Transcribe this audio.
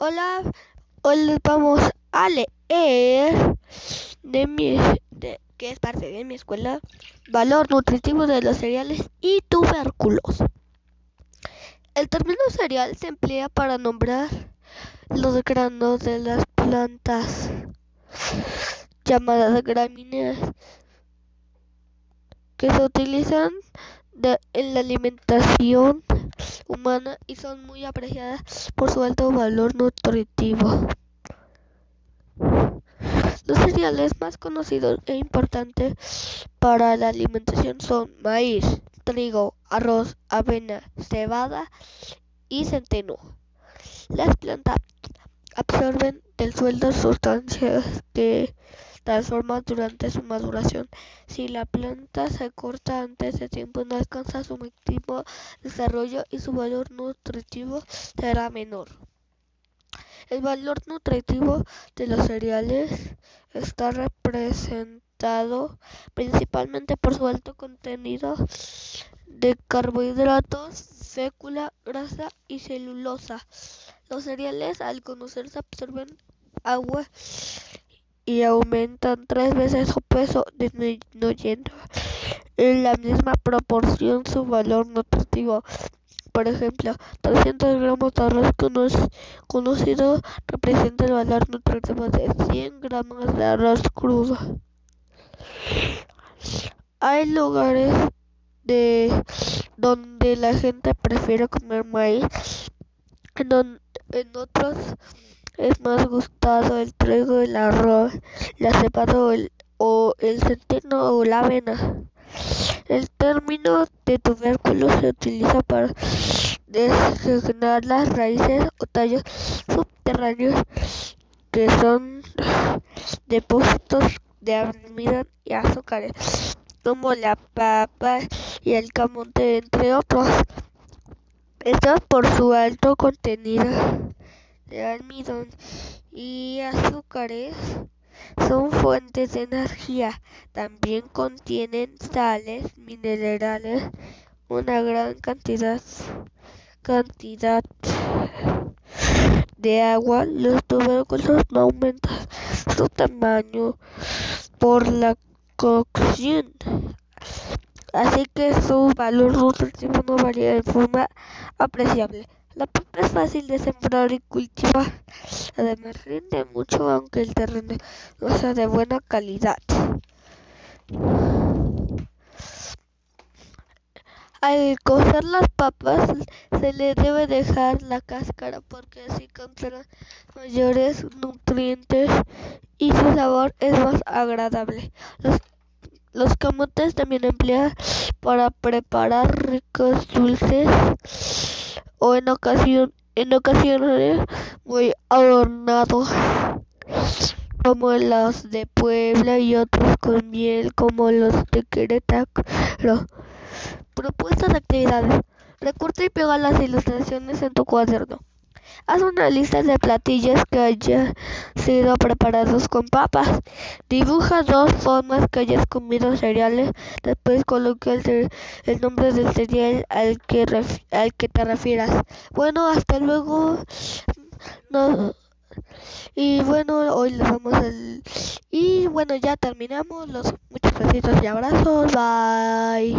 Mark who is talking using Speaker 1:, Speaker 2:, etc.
Speaker 1: Hola, hoy les vamos a leer de mi, de, que es parte de mi escuela, Valor Nutritivo de los Cereales y Tubérculos. El término cereal se emplea para nombrar los granos de las plantas llamadas gramíneas que se utilizan en la alimentación humana y son muy apreciadas por su alto valor nutritivo. Los cereales más conocidos e importantes para la alimentación son maíz, trigo, arroz, avena, cebada y centeno. Las plantas absorben del suelo sustancias que transforman durante su maduración. Si la planta se corta antes de tiempo, no alcanza su máximo desarrollo y su valor nutritivo será menor. El valor nutritivo de los cereales está representado principalmente por su alto contenido de carbohidratos, fécula, grasa y celulosa. Los cereales al conocerse absorben agua y aumentan tres veces su peso, disminuyendo en la misma proporción su valor nutritivo. Por ejemplo, 300 gramos de arroz conocido representa el valor nutritivo de 100 gramos de arroz crudo. Hay lugares de donde la gente prefiere comer maíz, en, en otros es más gustado el trigo, el arroz, la cebada o el, el centeno o la avena. El término de tubérculo se utiliza para designar las raíces o tallos subterráneos que son depósitos de almidón y azúcares, como la papa y el camote, entre otros. Estos por su alto contenido de almidón y azúcares son fuentes de energía. También contienen sales, minerales, una gran cantidad, cantidad de agua. Los tubérculos no aumentan su tamaño por la cocción. Así que su valor nutritivo no varía de forma apreciable. La papa es fácil de sembrar y cultivar. Además rinde mucho aunque el terreno no sea de buena calidad. Al cocer las papas se le debe dejar la cáscara porque así conserva mayores nutrientes y su sabor es más agradable. Los, los camotes también emplean para preparar ricos dulces o en, ocasión, en ocasiones muy adornados como los de Puebla y otros con miel como los de Querétaro. Propuestas de actividades. Recorta y pega las ilustraciones en tu cuaderno. Haz una lista de platillos que hayan sido preparados con papas. Dibuja dos formas que hayas comido cereales. Después coloca el, el nombre del cereal al que, al que te refieras. Bueno, hasta luego. No, y bueno, hoy les vamos al... Y bueno, ya terminamos. Los muchos besitos y abrazos. Bye.